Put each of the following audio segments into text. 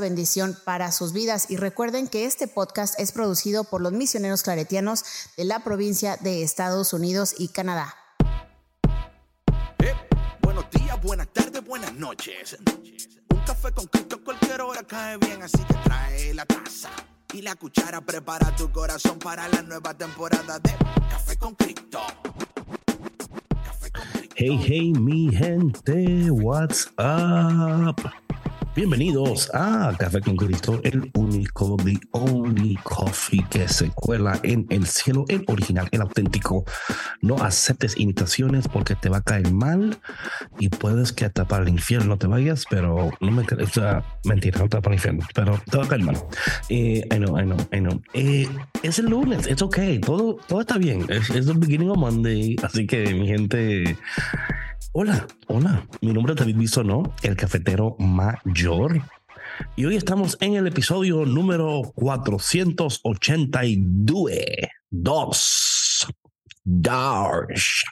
bendición para sus vidas. Y recuerden que este podcast es producido por los misioneros claretianos de la provincia de Estados Unidos y Canadá. Eh, buenos días, buenas tardes, buenas noches. Un café con Cristo a cualquier hora cae bien, así que trae la taza y la cuchara. Prepara tu corazón para la nueva temporada de Café con Cristo. Café con Cristo. Hey, hey, mi gente, what's up? Bienvenidos a Café con Cristo, el único, the only coffee que se cuela en el cielo, el original, el auténtico. No aceptes imitaciones porque te va a caer mal y puedes que hasta para el infierno no te vayas, pero no me o sea, mentira, no te va para el infierno, pero te va a caer mal. Eh, I know, I know, I know. Eh, es el lunes, es ok, todo, todo está bien, es, the beginning of Monday, así que mi gente... Hola, hola. Mi nombre es David Bisonó, el cafetero mayor. Y hoy estamos en el episodio número 482. Dos. Darsh.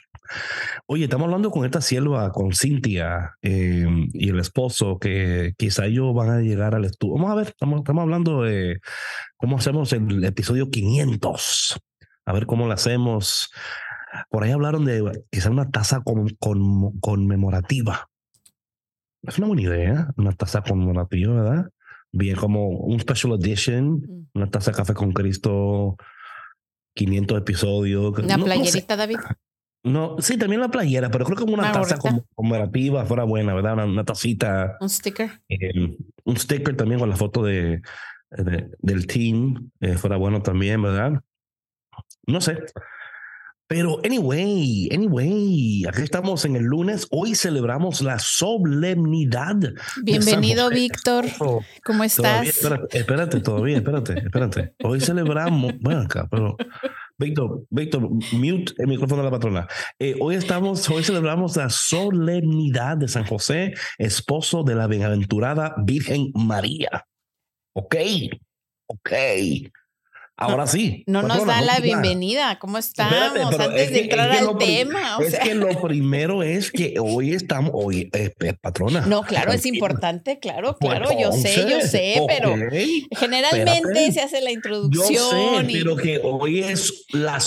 Oye, estamos hablando con esta sierva, con Cintia eh, y el esposo, que quizá ellos van a llegar al estudio. Vamos a ver, estamos, estamos hablando de cómo hacemos el episodio 500. A ver cómo lo hacemos. Por ahí hablaron de quizá una taza con, con- conmemorativa. Es una buena idea, una taza conmemorativa, ¿verdad? Bien, como un special edition, Mm. una taza de café con Cristo, 500 episodios. Una No- no sé. playerita, David. No, sí, también la playera, pero creo que una, Una taza como- conmemorativa fuera buena, ¿verdad? Una, una tacita, Un sticker. eh, un sticker también con la foto de, de- del team, eh, fuera bueno también, ¿verdad? No sé. Pero anyway, anyway, aquí estamos en el lunes. Hoy celebramos la solemnidad. Bienvenido. Víctor. Oh, ¿Cómo Todavía, estás? espérate, espérate, todavía, espérate, espérate. Hoy celebramos, bueno, acá, pero Víctor, Víctor, mute el micrófono de la patrona. Eh, hoy estamos, hoy celebramos la solemnidad de San José, esposo de la bienaventurada Virgen María. Ok, ok. Ahora sí. No nos patrona, da la bienvenida. ¿Cómo estamos? Antes es de que- entrar es que al tema. o es sea. que lo primero es que hoy estamos, hoy, eh, patrona. No, claro, es importante, claro, Pues claro, yo sé, yo sé, pero generalmente espérate. se hace la Yo introducción sé, y pero que hoy es la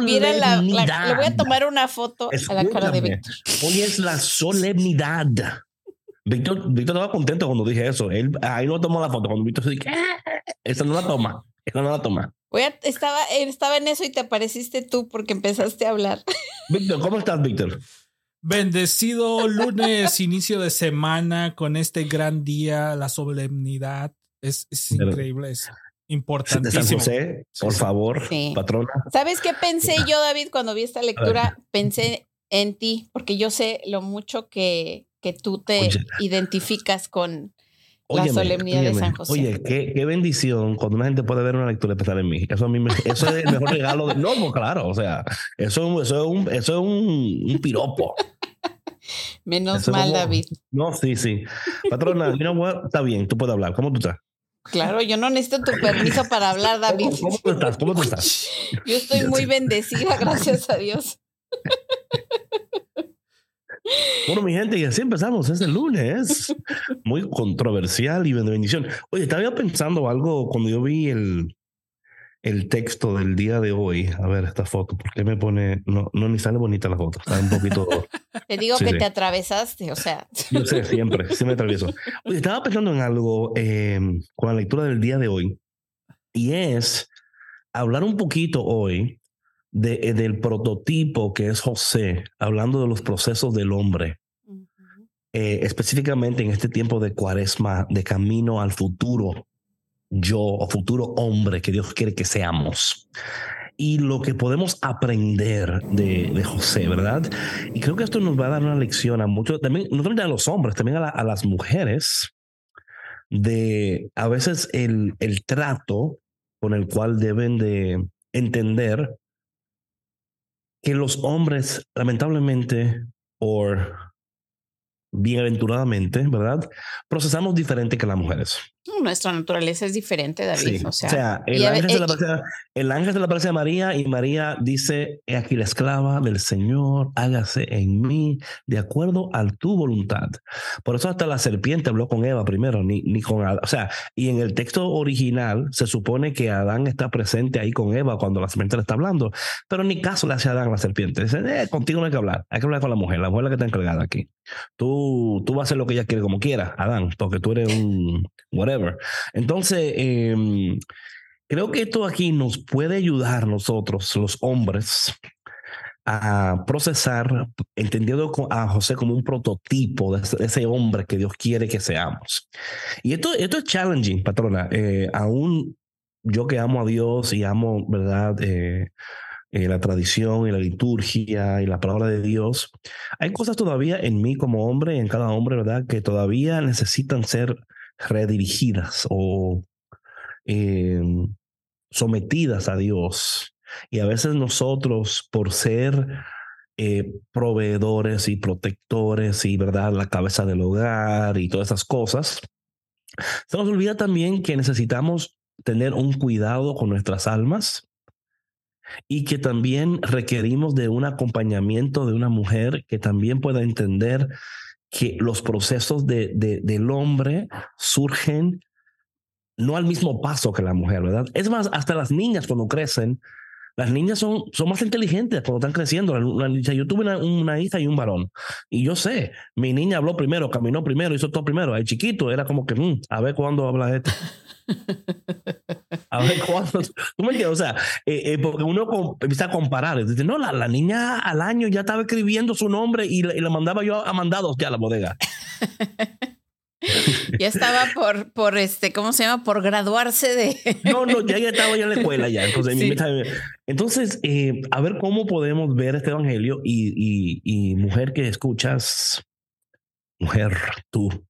mira la, solemnidad. la- le voy a tomar una foto a la cara de Víctor. Hoy es la solemnidad. Víctor, Víctor estaba contento cuando dije eso. Él ahí no tomó la foto. Cuando Víctor se dice, "Ah, esa no la toma. Esa no la toma. Voy a- estaba, estaba en eso y te apareciste tú porque empezaste a hablar. Víctor, ¿cómo estás, Víctor? Bendecido lunes, inicio de semana con este gran día, la solemnidad. Es, es increíble, es De San importantísimo. José, por favor, Sí. patrona. ¿Sabes qué pensé yo, David, cuando vi esta lectura? Pensé en ti, porque yo sé lo mucho que, que tú te Oye. identificas con la Óyeme, solemnidad de San José. Oye, qué, qué bendición cuando una gente puede ver una lectura especial en mí. Eso a mí me- eso es el mejor regalo. De, no, pues claro, o sea, eso, eso es un, eso es un, un piropo. Menos Eso mal, como- David. No, sí, sí. Patrona, you know what? está bien, tú puedes hablar. ¿Cómo tú estás? Claro, yo no necesito tu permiso para hablar, David. ¿Cómo, cómo tú estás? ¿Cómo tú estás? Yo estoy muy bendecida, gracias a Dios. Bueno, mi gente, y así empezamos. Es el lunes. Muy controversial y de bendición. Oye, estaba pensando algo cuando yo vi el, el texto del día de hoy. A ver, esta foto, ¿por qué me pone? No, no ni sale bonita la foto. Está un poquito. Te digo Sí, que sí. te atravesaste, o sea, Yo sé, siempre, siempre me atravieso. Oye, estaba pensando en algo eh, con la lectura del día de hoy. Y es hablar un poquito hoy de, eh, del prototipo que es José, hablando de los procesos del hombre. eh, específicamente en este tiempo de cuaresma, de camino al futuro yo o futuro hombre que Dios quiere que seamos. Y lo que podemos aprender de, de José, ¿verdad? Y creo que esto nos va a dar una lección a muchos, también, no solamente a los hombres, también a, la- a las mujeres, de a veces el, el trato con el cual deben de entender que los hombres, lamentablemente, por bienaventuradamente, ¿verdad? Procesamos diferente que las mujeres. Nuestra naturaleza es diferente, David. o sea, el, ángel se le aparece, el, ángel se le aparece a María y María dice, he aquí la esclava del Señor, hágase en mí de acuerdo a tu voluntad. Por eso hasta la serpiente habló con Eva primero, ni, ni con Adán. O sea, y en el texto original se supone que Adán está presente ahí con Eva cuando la serpiente le está hablando, pero ni caso le hace a Adán la serpiente. Dice, eh, contigo no hay que hablar, hay que hablar con la mujer, la mujer la que está encargada aquí. Tú, tú vas a hacer lo que ella quiere como quiera, Adán, porque tú eres un whatever. Entonces, em, creo que esto aquí nos puede ayudar nosotros, los hombres, a procesar, entendiendo a José como un prototipo de ese, hombre que Dios quiere que seamos. Y esto, esto es challenging, patrona. Eh, aún yo que amo a Dios y amo, ¿verdad? Eh, eh, la tradición y la liturgia y la palabra de Dios, hay cosas todavía en mí como hombre, en cada hombre, ¿verdad? Que todavía necesitan ser redirigidas o em, sometidas a Dios. Y a veces nosotros, por ser eh, proveedores y protectores y, ¿verdad?, la cabeza del hogar y todas esas cosas, se nos olvida también que necesitamos tener un cuidado con nuestras almas y que también requerimos de un acompañamiento de una mujer que también pueda entender que los procesos de, del hombre surgen no al mismo paso que la mujer, ¿verdad? Es más, hasta las niñas cuando crecen, las niñas son, son más inteligentes cuando están creciendo. yo tuve una, hija y un varón. Y yo sé, mi niña habló primero, caminó primero, hizo todo primero. El chiquito era como que, mm, a ver cuándo habla este. A ver cuándo. ¿Tú me entiendes? O sea, eh, eh, porque uno empieza a comparar. Dice, no, la, la, niña al año ya estaba escribiendo su nombre y, y le mandaba yo a mandados ya a la bodega. ya estaba por, por este, ¿cómo se llama? Por graduarse de. no, no, ya, estaba ya en la escuela ya. Entonces, eh, a ver cómo podemos ver este evangelio y, y, mujer que escuchas, mujer, tú,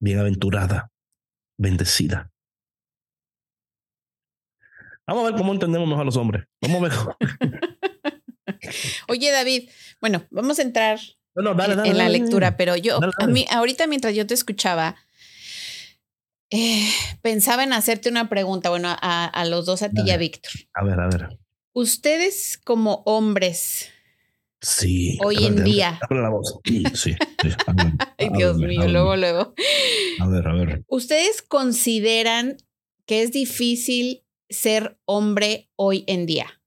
bienaventurada, bendecida. Vamos a ver cómo entendemos a los hombres. Vamos a ver. Oye, David, bueno, vamos a entrar en, la lectura, pero yo, a mí, ahorita mientras yo te escuchaba, eh, pensaba en hacerte una pregunta, bueno, a, los dos, a ti y a Víctor. A ver, a ver. Ustedes como hombres, Sí. Hoy en día. la voz. Sí, Ay, Dios mío, luego, luego. A ver, a ver. ¿Ustedes consideran que es difícil ser hombre hoy en día?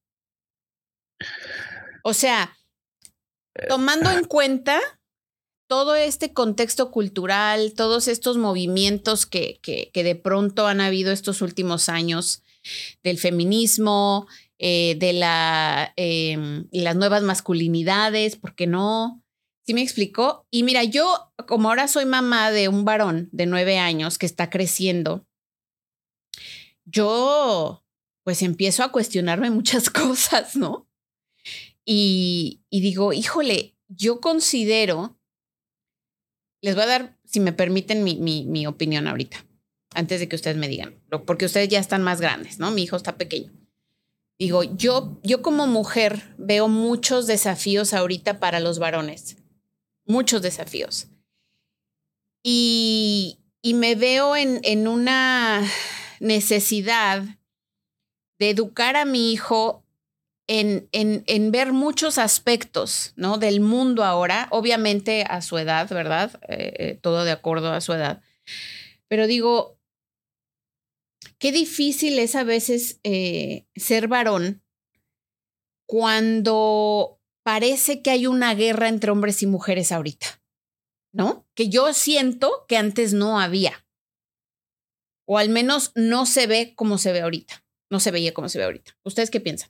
O sea, Tomando en cuenta todo este contexto cultural, todos estos movimientos que, que, de pronto han habido estos últimos años del feminismo, eh, de la, em, las nuevas masculinidades, ¿por qué no? ¿Sí me explicó? Y mira, yo como ahora soy mamá de un varón de nueve años que está creciendo, yo pues empiezo a cuestionarme muchas cosas, ¿no? Y, digo, híjole, yo considero, les voy a dar, si me permiten, mi, mi, opinión ahorita, antes de que ustedes me digan, porque ustedes ya están más grandes, ¿no? Mi hijo está pequeño. Digo, yo, yo como mujer veo muchos desafíos ahorita para los varones, muchos desafíos. Y, y me veo en, en una necesidad de educar a mi hijo en, en, ver muchos aspectos ¿no? del mundo ahora, obviamente a su edad, ¿verdad? Eh, eh, todo de acuerdo a su edad. Pero digo, qué difícil es a veces eh, ser varón cuando parece que hay una guerra entre hombres y mujeres ahorita, ¿no? Que yo siento que antes no había. O al menos no se ve como se ve ahorita. No se veía como se ve ahorita. ¿Ustedes qué piensan?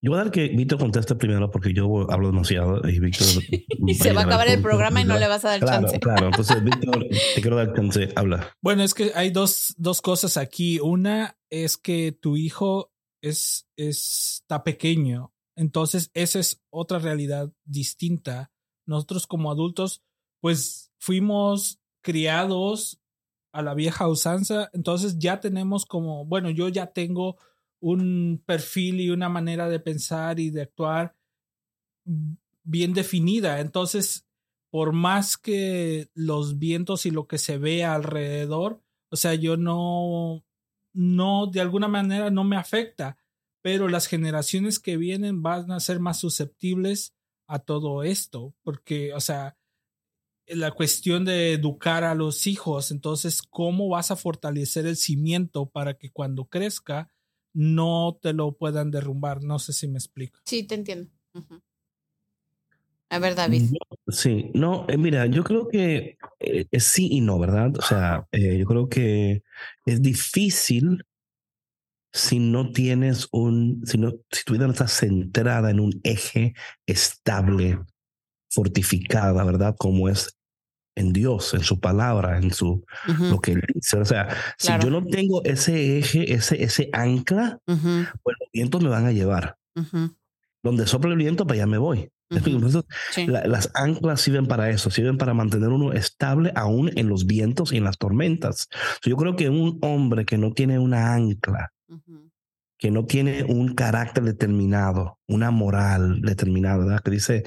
Yo voy a dar que Víctor conteste primero porque yo hablo demasiado y Víctor. y se va a acabar el programa y no le vas a dar chance. Claro, entonces Víctor, te quiero dar chance, habla. Bueno, es que hay dos, dos cosas aquí. Una es que tu hijo es, está pequeño, entonces esa es otra realidad distinta. Nosotros como adultos, pues fuimos criados a la vieja usanza, entonces ya tenemos como, bueno, yo ya tengo un perfil y una manera de pensar y de actuar bien definida. Entonces, por más que los vientos y lo que se ve alrededor, o sea, yo no, no, de alguna manera no me afecta, pero las generaciones que vienen van a ser más susceptibles a todo esto, porque, o sea, la cuestión de educar a los hijos, entonces, ¿cómo vas a fortalecer el cimiento para que cuando crezca no te lo puedan derrumbar? No sé si me explico. Sí, te entiendo. A ver, David. Sí, no, eh, mira, yo creo que eh, es sí y no, ¿verdad? O sea, eh, yo creo que es difícil si no tienes un, si, no, si tu vida no está centrada en un eje estable, fortificada, ¿verdad? Como es en Dios, en su palabra, en su lo que él dice. O sea, si yo no tengo ese eje, ese, ese ancla, pues los vientos me van a llevar. Donde sopla el viento, para allá me voy. las anclas sirven para eso, sirven para mantener uno estable aún en los vientos y en las tormentas. yo creo que un hombre que no tiene una ancla, que no tiene un carácter determinado, una moral determinada, ¿verdad? que dice,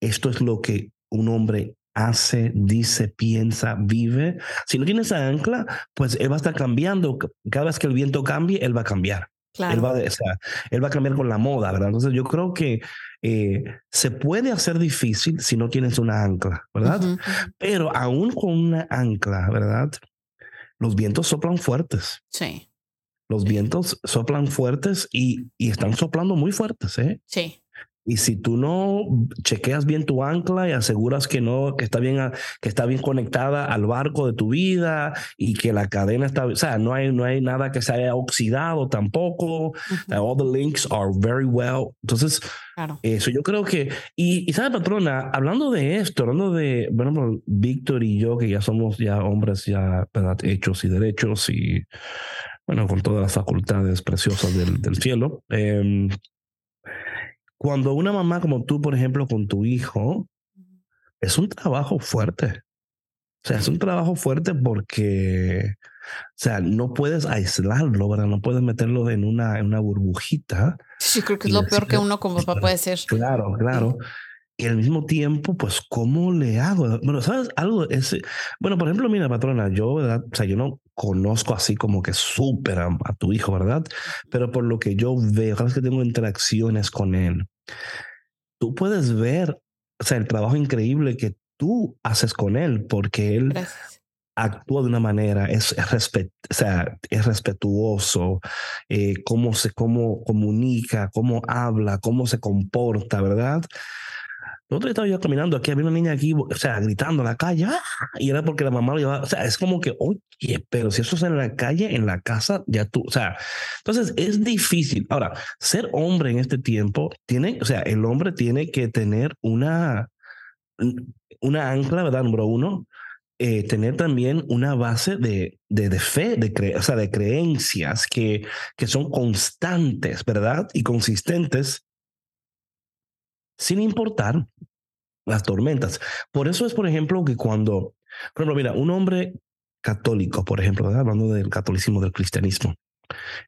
esto es lo que un hombre hace, dice, piensa, vive. Si no tiene esa ancla, pues él va a estar cambiando. Cada vez que el viento cambie, él va a cambiar. Él, va, él va a cambiar con la moda, ¿verdad? Entonces yo creo que eh, se puede hacer difícil si no tienes una ancla, ¿verdad? Pero aún con una ancla, ¿verdad? Los vientos soplan fuertes. Sí. Los vientos soplan fuertes y, y están soplando muy fuertes, ¿eh? Sí. Y si tú no chequeas bien tu ancla y aseguras que no, que está bien, que está bien conectada al barco de tu vida y que la cadena está, o sea, no hay, no hay nada que se haya oxidado tampoco. All the links are very well. Entonces, eso yo creo que, y, y sabe, patrona, hablando de esto, hablando de, bueno, Víctor y yo, que ya somos ya hombres ya hechos y derechos y, bueno, con todas las facultades preciosas del, del cielo. Eh, cuando una mamá como tú, por ejemplo, con tu hijo, es un trabajo fuerte. O sea, es un trabajo fuerte porque, o sea, no puedes aislarlo, ¿verdad? No puedes meterlo en una, en una burbujita. Sí, creo que es lo peor que uno como papá puede ser. Claro, claro. Y al mismo tiempo, pues, ¿cómo le hago? Bueno, ¿sabes? Algo es, bueno, por ejemplo, mira, patrona, yo, ¿verdad? O sea, yo no conozco así como que súper a, tu hijo, ¿verdad? Pero por lo que yo veo, cada vez que tengo interacciones con él, tú puedes ver, o sea, el trabajo increíble que tú haces con él, porque él actúa de una manera, es, respet, o sea, es respetuoso, eh, cómo se cómo comunica, cómo habla, cómo se comporta, ¿verdad? Nosotros estaba yo caminando aquí, había una niña aquí, o sea, gritando en la calle, ¡ah! y era porque la mamá lo llevaba, o sea, es como que, oye, pero si eso es en la calle, en la casa, ya tú, o sea, entonces es difícil. Ahora, ser hombre en este tiempo tiene, o sea, el hombre tiene que tener una, una ancla, ¿verdad? Número uno, eh, tener también una base de, de, de fe, de, cre o sea, de creencias que, que son constantes, ¿verdad? Y consistentes sin importar las tormentas. Por eso es, por ejemplo, que cuando, por ejemplo, mira, un hombre católico, por ejemplo, hablando del catolicismo, del cristianismo,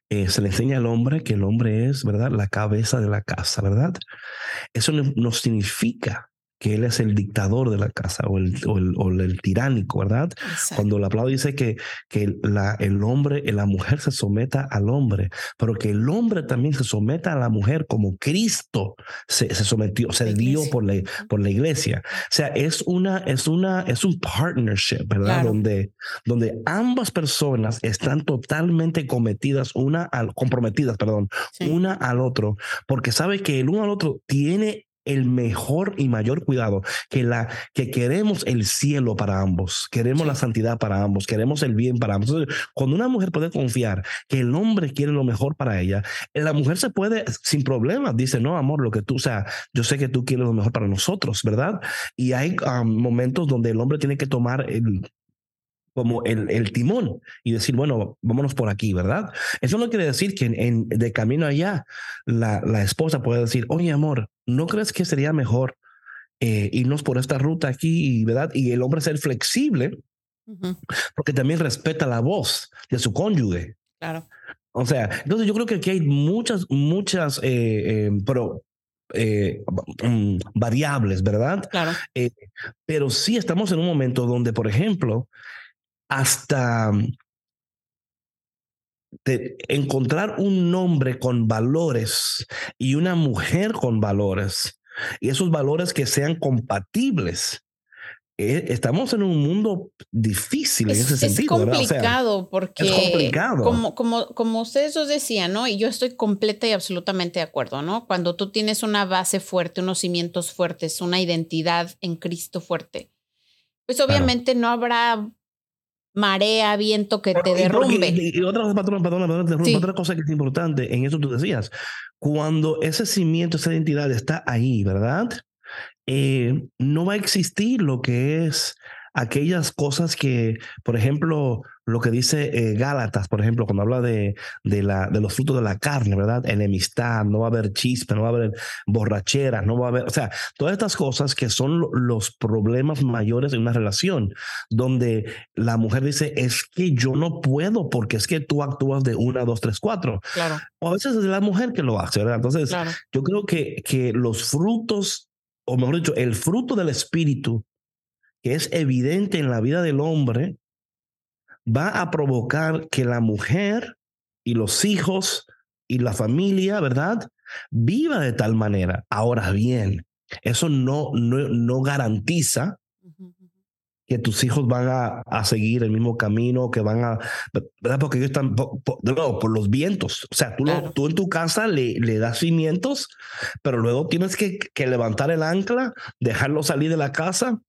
eh, se le enseña al hombre que el hombre es, ¿verdad?, la cabeza de la casa, ¿verdad? Eso no significa que él es el dictador de la casa o el, o el, tiránico, ¿verdad? Cuando la palabra dice que, que la, el hombre, la mujer se someta al hombre, pero que el hombre también se someta a la mujer como Cristo se, se sometió, se dio por la, por la iglesia. O sea, es una, es una, es un partnership, ¿verdad? Donde, donde ambas personas están totalmente cometidas, una al, comprometidas, perdón, una al otro, porque sabe que el uno al otro tiene el mejor y mayor cuidado, que, la, que queremos el cielo para ambos, queremos la santidad para ambos, queremos el bien para ambos. cuando una mujer puede confiar que el hombre quiere lo mejor para ella, la mujer se puede sin problemas, dice, no, amor, lo que tú, o sea, yo sé que tú quieres lo mejor para nosotros, ¿verdad? Y hay um, momentos donde el hombre tiene que tomar el, como el, el, timón y decir, bueno, vámonos por aquí, ¿verdad? Eso no quiere decir que en, de camino allá la, la, esposa puede decir, oye, amor, ¿no crees que sería mejor eh, irnos por esta ruta aquí, ¿verdad? Y el hombre ser flexible porque también respeta la voz de su cónyuge. Claro. O sea, entonces yo creo que aquí hay muchas, muchas, eh, eh, pero eh, mm, variables, ¿verdad? Claro. pero sí estamos en un momento donde, por ejemplo, hasta encontrar un hombre con valores y una mujer con valores, y esos valores que sean compatibles, eh, estamos en un mundo difícil en ese sentido. Es complicado porque es complicado. Como, como, como ustedes os decían, ¿no? Y yo estoy completa y absolutamente de acuerdo, ¿no? Cuando tú tienes una base fuerte, unos cimientos fuertes, una identidad en Cristo fuerte, pues obviamente no habrá marea, viento que te derrumbe. Y, otra cosa, patrón, otra cosa que es importante, en eso tú decías, cuando ese cimiento, esa identidad está ahí, ¿verdad? Eh, no va a existir lo que es aquellas cosas que, por ejemplo, lo que dice eh, Gálatas, por ejemplo, cuando habla de, de, la, de los frutos de la carne, ¿verdad? Enemistad, no va a haber chispe, no va a haber borracheras, no va a haber, o sea, todas estas cosas que son los problemas mayores en una relación, donde la mujer dice, es que yo no puedo porque es que tú actúas de una, dos, tres, cuatro. Claro. O a veces es la mujer que lo hace, ¿verdad? Entonces, yo creo que, que los frutos o mejor dicho, el fruto del Espíritu, que es evidente en la vida del hombre, va a provocar que la mujer y los hijos y la familia, ¿verdad? Viva de tal manera. Ahora bien, eso no, no, no garantiza que tus hijos van a, a, seguir el mismo camino, que van a, ¿verdad? Porque ellos están, por, por, los vientos. O sea, tú, tú en tu casa le, le das cimientos, pero luego tienes que, que levantar el ancla, dejarlo salir de la casa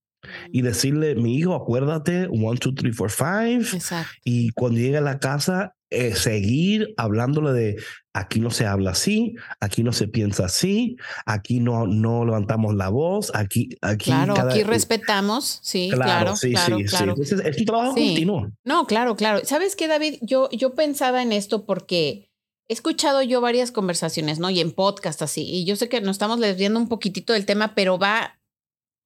y decirle, mi hijo, acuérdate, one, two, three, four, five. Y cuando llegue a la casa, eh, seguir hablándole de aquí no se habla así, aquí no se piensa así, aquí no, no levantamos la voz, aquí, aquí. Claro, aquí respetamos, sí, claro, sí, claro, sí, claro. es un trabajo continuo. No, claro, claro. ¿Sabes qué, David? Yo, yo pensaba en esto porque he escuchado yo varias conversaciones, ¿no? Y en podcast así, y yo sé que nos estamos desviando un poquitito del tema, pero va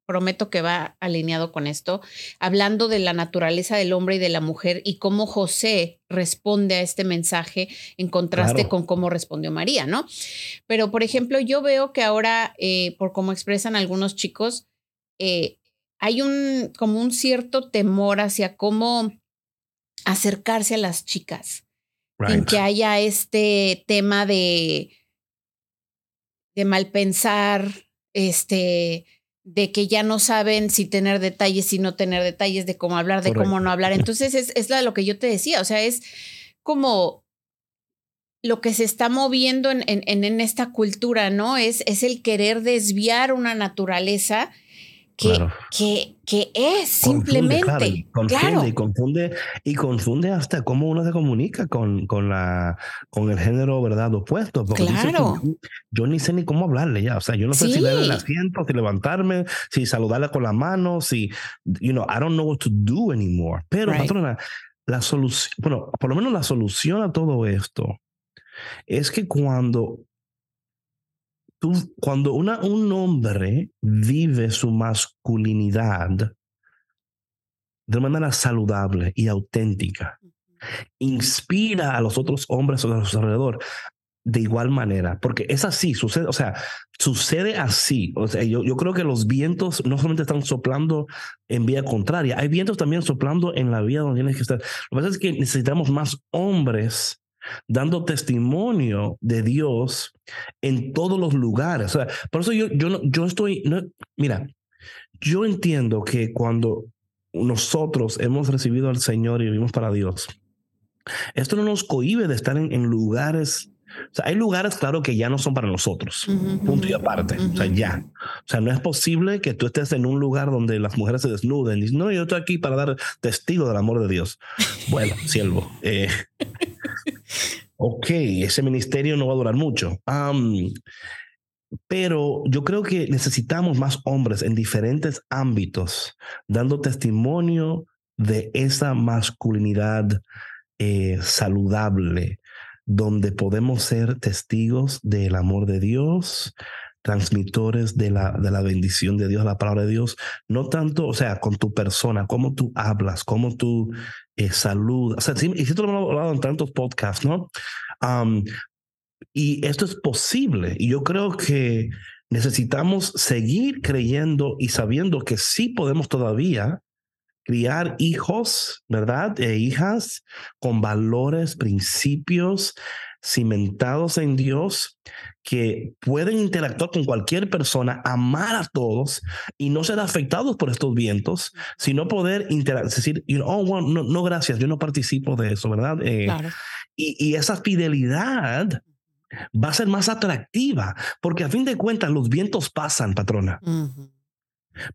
prometo que va alineado con esto, hablando de la naturaleza del hombre y de la mujer y cómo José responde a este mensaje en contraste con cómo respondió María, ¿no? Pero, por ejemplo, yo veo que ahora, eh, por cómo expresan algunos chicos, eh, hay un como un cierto temor hacia cómo acercarse a las chicas, en que haya este tema de de mal pensar, este, de que ya no saben si tener detalles, si no tener detalles, de cómo hablar, de cómo no hablar. Entonces es, es lo que yo te decía, o sea, es como lo que se está moviendo en, en, en esta cultura, ¿no? Es, es el querer desviar una naturaleza que, que, es simplemente. confunde, y confunde y confunde hasta cómo uno se comunica con, con, la, con el género verdad opuesto. Porque claro. yo ni sé ni cómo hablarle ya. O sea, yo no sé si darle el asiento, si levantarme, si saludarle con la mano, si, you know, I don't know what to do anymore. Pero, patrona, la solución, bueno, por lo menos la solución a todo esto es que cuando cuando una, un hombre vive su masculinidad de manera saludable y auténtica, inspira a los otros hombres a su alrededor de igual manera, porque es así, sucede, o sea, sucede así. O sea, yo, yo creo que los vientos no solamente están soplando en vía contraria, hay vientos también soplando en la vía donde tienes que estar. Lo que pasa es que necesitamos más hombres dando testimonio de Dios en todos los lugares. O sea, por eso yo, yo, yo estoy, no, mira, yo entiendo que cuando nosotros hemos recibido al Señor y vivimos para Dios, esto no nos cohibe de estar en, lugares o sea, hay lugares, claro, que ya no son para nosotros. punto y aparte. O sea, ya. O sea, no es posible que tú estés en un lugar donde las mujeres se desnuden y no, yo estoy aquí para dar testigo del amor de Dios. Bueno, siervo. Eh, ok, ese ministerio no va a durar mucho. pero yo creo que necesitamos más hombres en diferentes ámbitos dando testimonio de esa masculinidad eh, saludable, donde podemos ser testigos del amor de Dios, transmitores de la, de la bendición de Dios, la palabra de Dios, no tanto, o sea, con tu persona, cómo tú hablas, cómo tú eh, saludas. O sea, sí, y esto lo hemos hablado en tantos podcasts, ¿no? y esto es posible. Y yo creo que necesitamos seguir creyendo y sabiendo que sí podemos todavía criar hijos, ¿verdad? E hijas con valores, principios cimentados en Dios que pueden interactuar con cualquier persona, amar a todos y no ser afectados por estos vientos, sino poder interactuar, decir, oh, no, no, gracias, yo no participo de eso, ¿verdad? Eh, y, y, esa fidelidad va a ser más atractiva, porque a fin de cuentas los vientos pasan, patrona.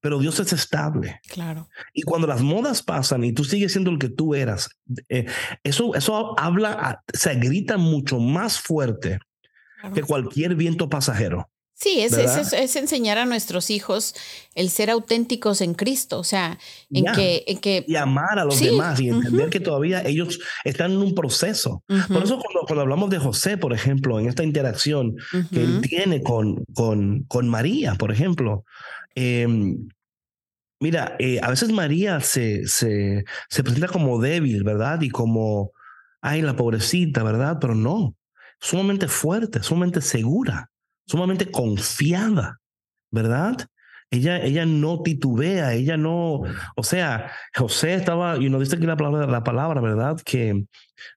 Pero Dios es estable. Claro. Y cuando las modas pasan y tú sigues siendo el que tú eras, eh, eso, eso habla, se grita mucho más fuerte que cualquier viento pasajero. Sí, es, es, enseñar a nuestros hijos el ser auténticos en Cristo, o sea, en, que, en que... Y amar a los demás y entender que todavía ellos están en un proceso. Por eso cuando, cuando, hablamos de José, por ejemplo, en esta interacción que él tiene con, con, con María, por ejemplo, em, mira, eh, a veces María se, se, se presenta como débil, ¿verdad? Y como, ay, la pobrecita, ¿verdad? Pero no, sumamente fuerte, sumamente segura sumamente confiada, ¿verdad? Ella, ella no titubea, ella no, o sea, José estaba, y nos dice aquí la palabra, la palabra ¿verdad? Que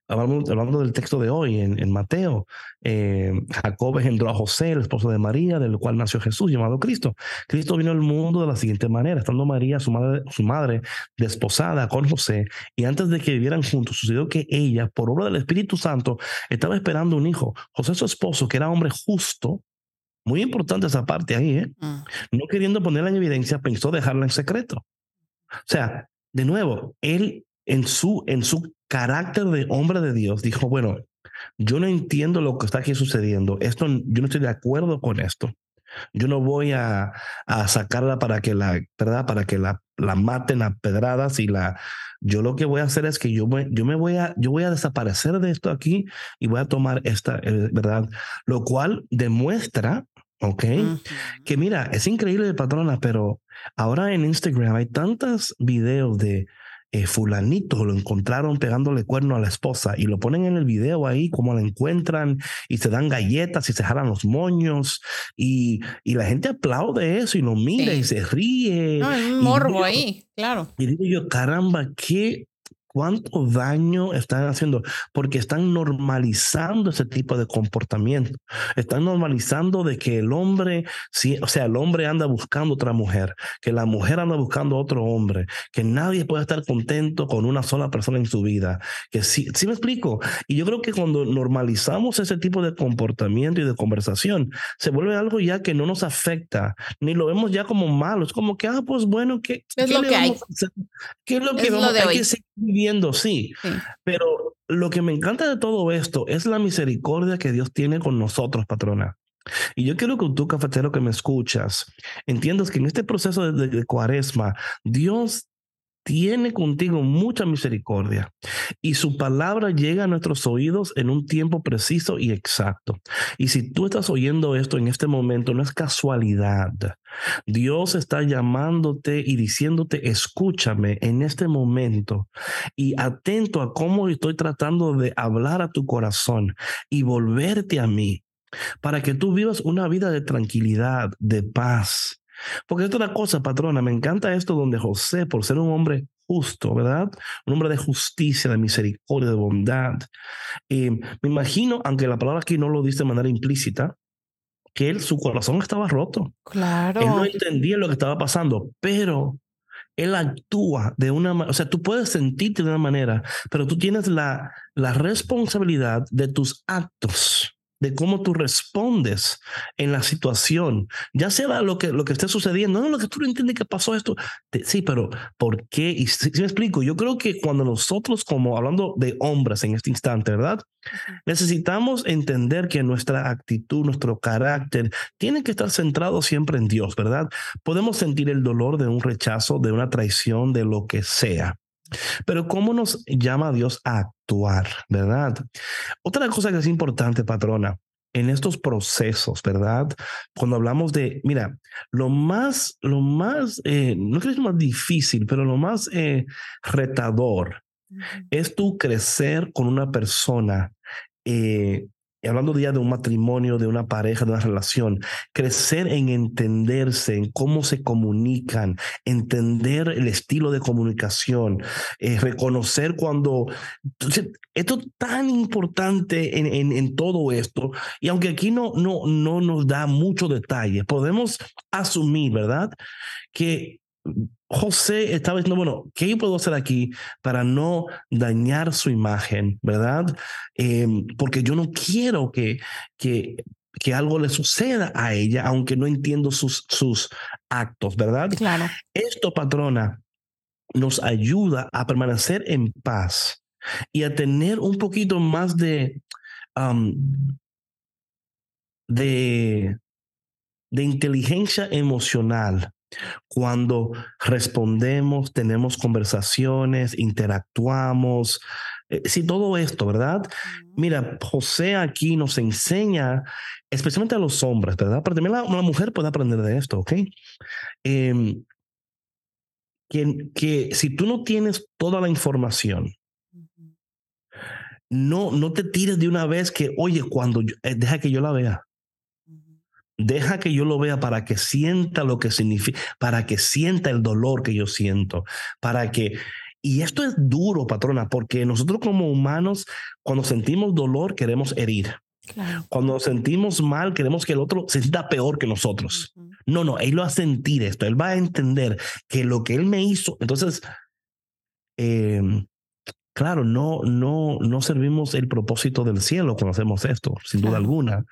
hablando, del texto de hoy en, Mateo, eh, Jacob engendró a José, el esposo de María, del cual nació Jesús, llamado Cristo. Cristo vino al mundo de la siguiente manera, estando María, su madre, su madre desposada con José, y antes de que vivieran juntos, sucedió que ella, por obra del Espíritu Santo, estaba esperando un hijo. José, su esposo, que era hombre justo, muy importante esa parte ahí, ¿eh? Mm. No queriendo ponerla en evidencia, pensó dejarla en secreto. O sea, de nuevo, él en su, en su carácter de hombre de Dios dijo, bueno, yo no entiendo lo que está aquí sucediendo. Esto, yo no estoy de acuerdo con esto. Yo no voy a, a sacarla para que la, ¿verdad? Para que la, la maten a pedradas y la, yo lo que voy a hacer es que yo me, yo me voy a, yo voy a desaparecer de esto aquí y voy a tomar esta, eh, ¿verdad? Lo cual demuestra ¿ok? Que mira, es increíble, patrona, pero ahora en Instagram hay tantos videos de eh, fulanito, lo encontraron pegándole cuerno a la esposa y lo ponen en el video ahí como la encuentran y se dan galletas y se jalan los moños y, y la gente aplaude eso y lo mira y se ríe. No, es un morbo ahí, claro. Y digo yo, caramba, qué cuánto daño están haciendo, porque están normalizando ese tipo de comportamiento. Están normalizando de que el hombre, sí, o sea, el hombre anda buscando otra mujer, que la mujer anda buscando otro hombre, que nadie puede estar contento con una sola persona en su vida. Que sí, sí me explico. Y yo creo que cuando normalizamos ese tipo de comportamiento y de conversación, se vuelve algo ya que no nos afecta, ni lo vemos ya como malo. Es como que, ah, pues bueno, ¿qué, es lo que hay? ¿Qué es lo que vamos, a sí. Pero lo que me encanta de todo esto es la misericordia que Dios tiene con nosotros, patrona. Y yo quiero que tú, cafetero que me escuchas, entiendas que en este proceso de cuaresma, Dios tiene contigo mucha misericordia y su palabra llega a nuestros oídos en un tiempo preciso y exacto. Y si tú estás oyendo esto en este momento, no es casualidad. Dios está llamándote y diciéndote, escúchame en este momento y atento a cómo estoy tratando de hablar a tu corazón y volverte a mí para que tú vivas una vida de tranquilidad, de paz, porque es otra cosa, patrona, me encanta esto donde José, por ser un hombre justo, ¿verdad? Un hombre de justicia, de misericordia, de bondad. Eh, me imagino, aunque la palabra aquí no lo dice de manera implícita, que él, su corazón estaba roto. Claro. Él no entendía lo que estaba pasando, pero él actúa de una manera, o sea, tú puedes sentirte de una manera, pero tú tienes la, la responsabilidad de tus actos de cómo tú respondes en la situación, ya sea lo que, lo que esté sucediendo, no, lo que tú no entiendes que pasó esto, sí, pero ¿por qué? Y si, me explico, yo creo que cuando nosotros, como hablando de hombres en este instante, ¿verdad? Necesitamos entender que nuestra actitud, nuestro carácter, tiene que estar centrado siempre en Dios, ¿verdad? Podemos sentir el dolor de un rechazo, de una traición, de lo que sea. Pero ¿cómo nos llama Dios a actuar, verdad? Otra cosa que es importante, patrona, en estos procesos, ¿verdad? Cuando hablamos de, mira, lo más, lo más, eh, no creo que es más difícil, pero lo más eh, retador es tú crecer con una persona eh, hablando ya de un matrimonio, de una pareja, de una relación, crecer en entenderse, en cómo se comunican, entender el estilo de comunicación, eh, reconocer cuando... esto es tan importante en, en, todo esto, y aunque aquí no, no, no nos da mucho detalle, podemos asumir, ¿verdad? Que José estaba diciendo, bueno, ¿qué yo puedo hacer aquí para no dañar su imagen, verdad? Em, porque yo no quiero que, que, que algo le suceda a ella, aunque no entiendo sus, sus actos, ¿verdad? Claro. Esto, patrona, nos ayuda a permanecer en paz y a tener un poquito más de, de, de inteligencia emocional cuando respondemos, tenemos conversaciones, interactuamos, eh, sí, todo esto, ¿verdad? Mira, José aquí nos enseña, especialmente a los hombres, ¿verdad? Pero también la, mujer puede aprender de esto, ¿ok? Em, que, que si tú no tienes toda la información, no, no te tires de una vez que, oye, cuando eh, deja que yo la vea. Deja que yo lo vea para que sienta lo que significa, para que sienta el dolor que yo siento, para que... Y esto es duro, patrona, porque nosotros como humanos, cuando sentimos dolor, queremos herir. Cuando sentimos mal, queremos que el otro se sienta peor que nosotros. No, no, él lo va a sentir esto, él va a entender que lo que él me hizo, entonces, eh, Claro, no, no, no servimos el propósito del cielo cuando hacemos esto, sin duda alguna.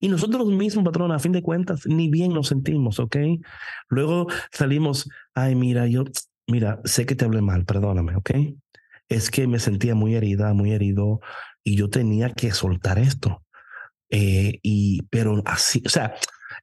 Y nosotros mismos, patrón, a fin de cuentas, ni bien nos sentimos, ¿ok? Luego salimos, ay, mira, yo, mira, sé que te hablé mal, perdóname, ¿ok? Es que me sentía muy herida, muy herido, y yo tenía que soltar esto. Eh, y, pero así, o sea,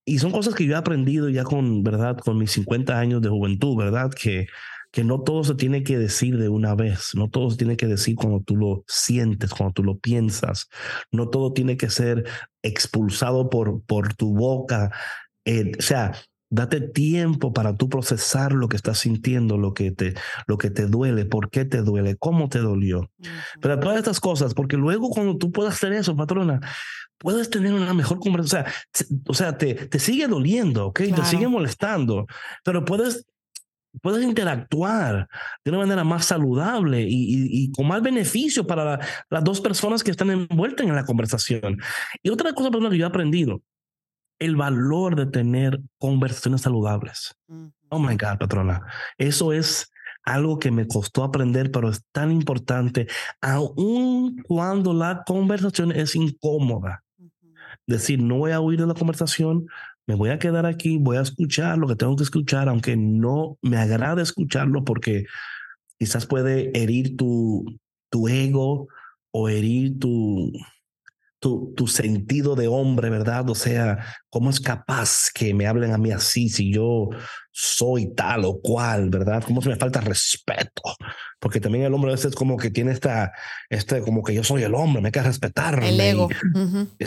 y son cosas que yo he aprendido ya con, ¿verdad? Con mis 50 años de juventud, ¿verdad? Que que no todo se tiene que decir de una vez, no todo se tiene que decir cuando tú lo sientes, cuando tú lo piensas, no todo tiene que ser expulsado por, por tu boca. Eh, o sea, date tiempo para tú procesar lo que estás sintiendo, lo que te, lo que te duele, por qué te duele, cómo te dolió. Pero todas estas cosas, porque luego cuando tú puedas hacer eso, patrona, puedes tener una mejor conversación. O sea, te, te sigue doliendo, ¿ok? Te sigue molestando, pero puedes puedes interactuar de una manera más saludable y, con más beneficio para las dos personas que están envueltas en la conversación. Y otra cosa que yo he aprendido, el valor de tener conversaciones saludables. Oh my God, patrona. Eso es algo que me costó aprender, pero es tan importante, aun cuando la conversación es incómoda. Decir, no voy a huir de la conversación, me voy a quedar aquí, voy a escuchar lo que tengo que escuchar, aunque no me agrada escucharlo porque quizás puede herir tu, tu ego o herir tu, tu, tu, sentido de hombre, ¿verdad? O sea, ¿cómo es capaz que me hablen a mí así si yo soy tal o cual, ¿verdad? ¿Cómo se me falta respeto? Porque también el hombre a veces como que tiene esta, este, como que yo soy el hombre, me hay que respetar. El ego.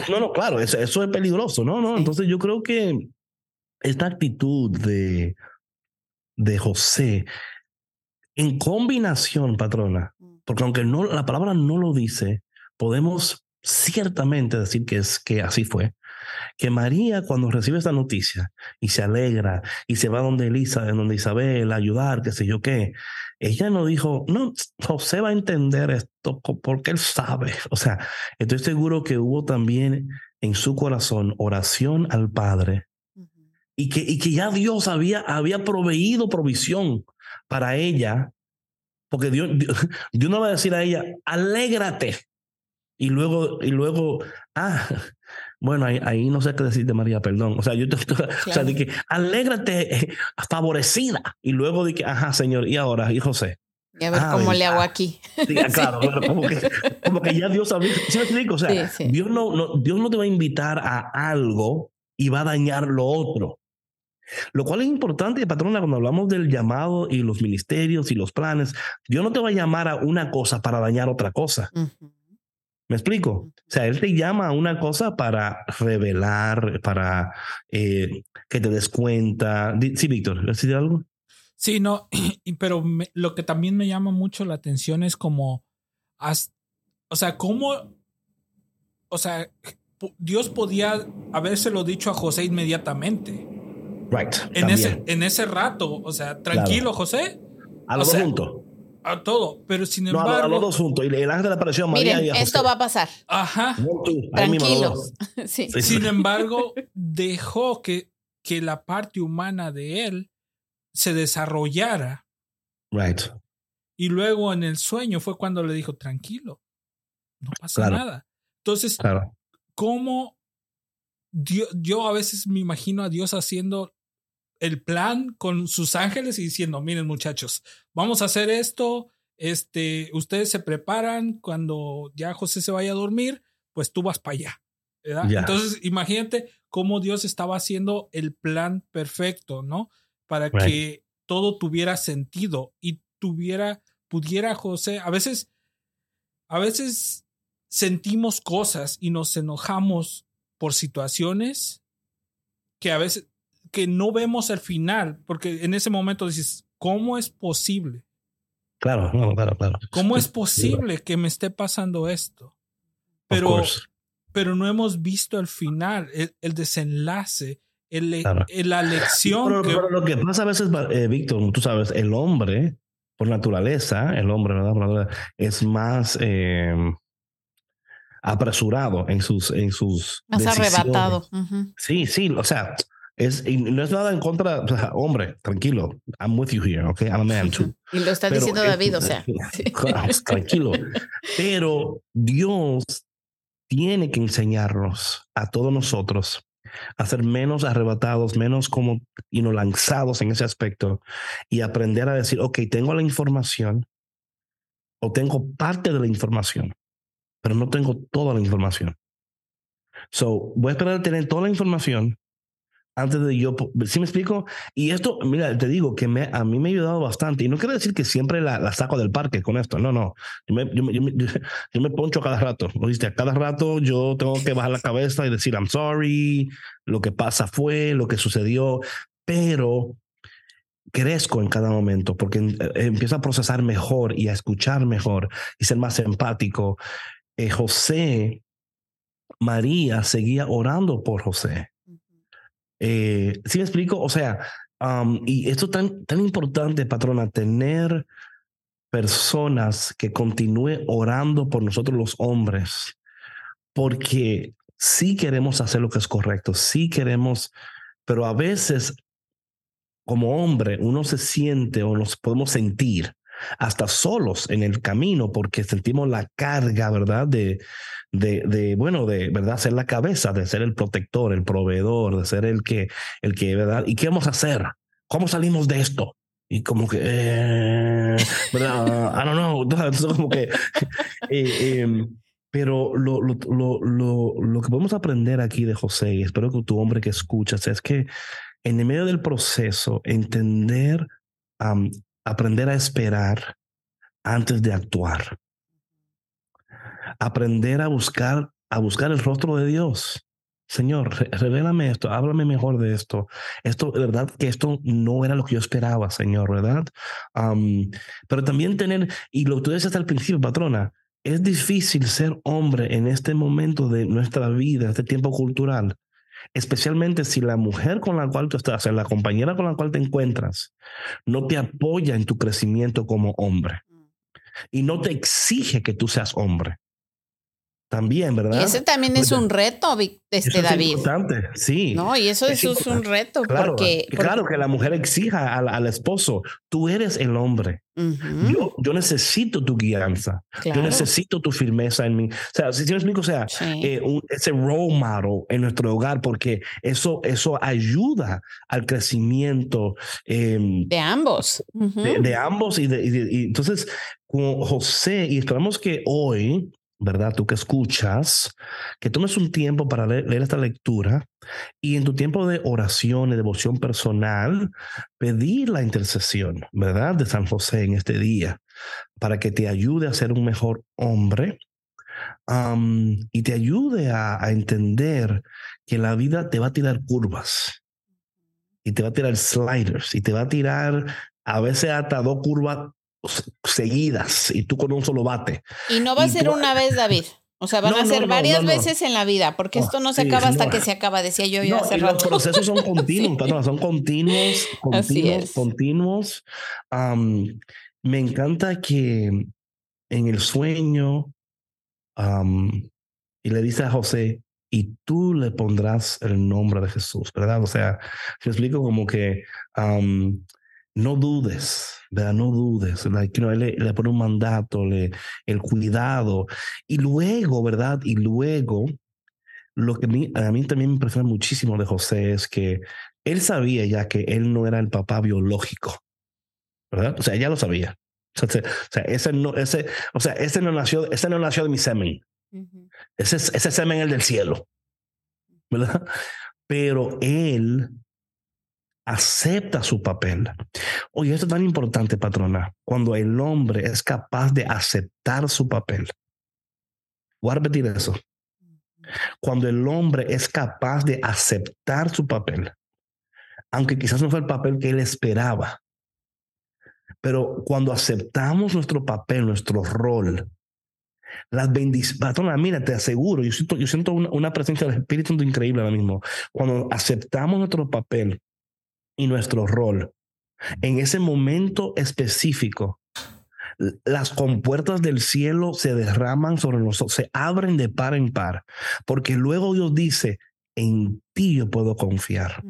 No, no, claro, eso, eso es peligroso, ¿no? no Entonces yo creo que esta actitud de, de José, en combinación, patrona, mm. porque aunque no, la palabra no lo dice, podemos ciertamente decir que, es, que así fue. Que María cuando recibe esta noticia y se alegra y se va donde Elisa, donde Isabel, a ayudar, qué sé yo qué, ella no dijo, no, José va a entender esto porque él sabe. O sea, estoy seguro que hubo también en su corazón oración al Padre y que, y que ya Dios había, había proveído provisión para ella, porque Dios, Dios no va a decir a ella, alégrate y luego, y luego, ah, bueno, ahí, ahí no sé qué decir de María, perdón. O sea, yo te, o sea, de que alégrate, favorecida. Y luego de que, ajá, Señor, y ahora, y José. Y a ver ah, cómo le hago aquí. Sí, ah, claro, como, que, como, que, ya Dios sabía. ¿Sí me explico? O sea, Dios, no, no, Dios no te va a invitar a algo y va a dañar lo otro. Lo cual es importante, patrona, cuando hablamos del llamado y los ministerios y los planes, Dios no te va a llamar a una cosa para dañar otra cosa. ¿Me explico? O sea, Él te llama a una cosa para revelar, para eh, que te des cuenta. Sí, Víctor, ¿has algo? Sí, no, pero lo que también me llama mucho la atención es como, o sea, cómo, o sea, Dios podía habérselo dicho a José inmediatamente. Right. En ese, en ese rato, o sea, tranquilo, José. A dos juntos. A todo, pero sin embargo. No, a, los dos juntos. Y el ángel apareció a María miren, y a esto va a pasar. Ajá. Tranquilos. Sí. Sin embargo, dejó que, que la parte humana de él se desarrollara. Right. Y luego en el sueño fue cuando le dijo, tranquilo, no pasa nada. Entonces, claro. ¿cómo Dios, yo a veces me imagino a Dios haciendo el plan con sus ángeles y diciendo, miren muchachos, vamos a hacer esto, este, ustedes se preparan, cuando ya José se vaya a dormir, pues tú vas para allá. Entonces, imagínate cómo Dios estaba haciendo el plan perfecto, ¿no? Para que todo tuviera sentido y tuviera, pudiera José, a veces, a veces sentimos cosas y nos enojamos por situaciones que a veces, que no vemos el final, porque en ese momento dices, ¿cómo es posible? Claro, claro, claro. ¿Cómo es posible que me esté pasando esto? Pero, pero no hemos visto el final, el, desenlace, el, la lección. Pero, lo que pasa a veces, eh, Víctor, tú sabes, el hombre, por naturaleza, el hombre, ¿verdad? es más eh, apresurado en sus, en sus. Más arrebatado. Sí, sí, o sea, es, no es nada en contra, hombre, tranquilo, I'm with you here, okay, I'm a man too. Y lo está diciendo David, o sea. tranquilo. Pero Dios tiene que enseñarnos a todos nosotros a ser menos arrebatados, menos como y no lanzados en ese aspecto y aprender a decir, ok, tengo la información o tengo parte de la información, pero no tengo toda la información. So, voy a esperar a tener toda la información antes de yo, ¿sí me explico? Y esto, mira, te digo que me, a mí me ha ayudado bastante. Y no quiere decir que siempre la, la saco del parque con esto. No, no. Yo me, yo, yo, me poncho cada rato. ¿Viste? A cada rato yo tengo que bajar la cabeza y decir, I'm sorry, lo que pasa fue, lo que sucedió. Pero crezco en cada momento porque eh, empiezo a procesar mejor y a escuchar mejor y ser más empático. Eh, José, María seguía orando por José. Eh, ¿Sí me explico? O sea, y esto tan, tan importante, patrona, tener personas que continúen orando por nosotros los hombres, porque sí queremos hacer lo que es correcto, sí queremos, pero a veces como hombre uno se siente o nos podemos sentir hasta solos en el camino porque sentimos la carga, ¿verdad? De, de, de, bueno, de, ¿verdad? Ser la cabeza, de ser el protector, el proveedor, de ser el que, el que, ¿verdad? ¿Y qué vamos a hacer? ¿Cómo salimos de esto? Y como que, eh, ¿verdad? I don't know. Como que, pero lo, lo, lo, lo, que podemos aprender aquí de José, y espero que tu hombre que escuchas, es que en el medio del proceso, entender, aprender a esperar antes de actuar aprender a buscar, a buscar el rostro de Dios. Señor, revélame esto, háblame mejor de esto. Esto, de verdad que esto no era lo que yo esperaba, Señor, ¿verdad? pero también tener, y lo que tú hasta el principio, patrona, es difícil ser hombre en este momento de nuestra vida, este tiempo cultural, especialmente si la mujer con la cual tú estás, la compañera con la cual te encuentras, no te apoya en tu crecimiento como hombre y no te exige que tú seas hombre también, ¿verdad? Y ese también es un reto, este David. Es importante, sí. No, y eso, es, un reto claro, porque, Claro, que la mujer exija al, esposo, tú eres el hombre. yo, yo, necesito tu guianza. Yo necesito tu firmeza en mí. O sea, si, me explico, o sea, eh, ese role model en nuestro hogar, porque eso, eso ayuda al crecimiento. Em, de ambos. de, ambos. Y, de, y entonces, con José, y esperamos que hoy ¿verdad? Tú que escuchas, que tomes un tiempo para leer, esta lectura y en tu tiempo de oración y devoción personal, pedir la intercesión, ¿verdad? De San José en este día, para que te ayude a ser un mejor hombre, y te ayude a, entender que la vida te va a tirar curvas y te va a tirar sliders y te va a tirar a veces hasta dos curvas seguidas y tú con un solo bate. Y no va a ser una vez, David. O sea, van a ser varias veces en la vida, porque esto no se acaba hasta que se acaba, decía yo yo hace rato. Los procesos son continuos, son continuos, continuos, continuos. me encanta que en el sueño y le dice a José, y tú le pondrás el nombre de Jesús, ¿verdad? O sea, te explico como que no dudes, ¿verdad? No dudes. Like, you le, le, pone un mandato, le, el cuidado. Y luego, ¿verdad? Y luego, lo que a mí también me impresiona muchísimo de José es que él sabía ya que él no era el papá biológico, ¿verdad? O sea, ya lo sabía. O sea, ese no, ese, o sea, ese no nació, ese no nació de mi semen. Ese, ese semen es el del cielo, ¿verdad? Pero él acepta su papel. Oye, esto es tan importante, patrona, cuando el hombre es capaz de aceptar su papel. Voy a repetir eso. Cuando el hombre es capaz de aceptar su papel, aunque quizás no fue el papel que él esperaba, pero cuando aceptamos nuestro papel, nuestro rol, las bendiciones, patrona, mira, te aseguro, yo siento, yo siento una, una presencia del Espíritu increíble ahora mismo. Cuando aceptamos nuestro papel, y nuestro rol. En ese momento específico, las compuertas del cielo se derraman sobre nosotros, se abren de par en par, porque luego Dios dice, en ti yo puedo confiar.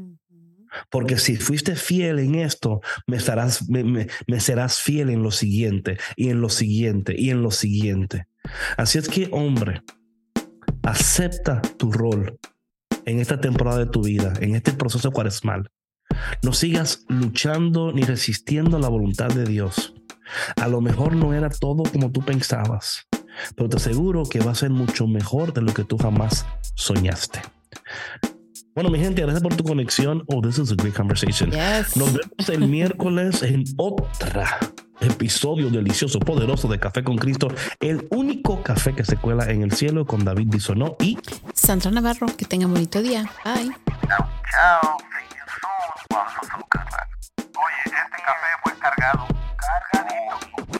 Porque si fuiste fiel en esto, me, estarás, me, serás fiel en lo siguiente, y en lo siguiente, y en lo siguiente. Así es que, hombre, acepta tu rol en esta temporada de tu vida, en este proceso cuaresmal. No sigas luchando ni resistiendo la voluntad de Dios. A lo mejor no era todo como tú pensabas, pero te aseguro que va a ser mucho mejor de lo que tú jamás soñaste. Bueno, mi gente, gracias por tu conexión. Oh, this is a great conversation. Nos vemos el miércoles en otra episodio delicioso, poderoso de Café con Cristo, el único café que se cuela en el cielo con David Bisonó y Sandra Navarro. Que tenga bonito día. Bye. Chao, chao. Oye, este café fue cargado, cargadito.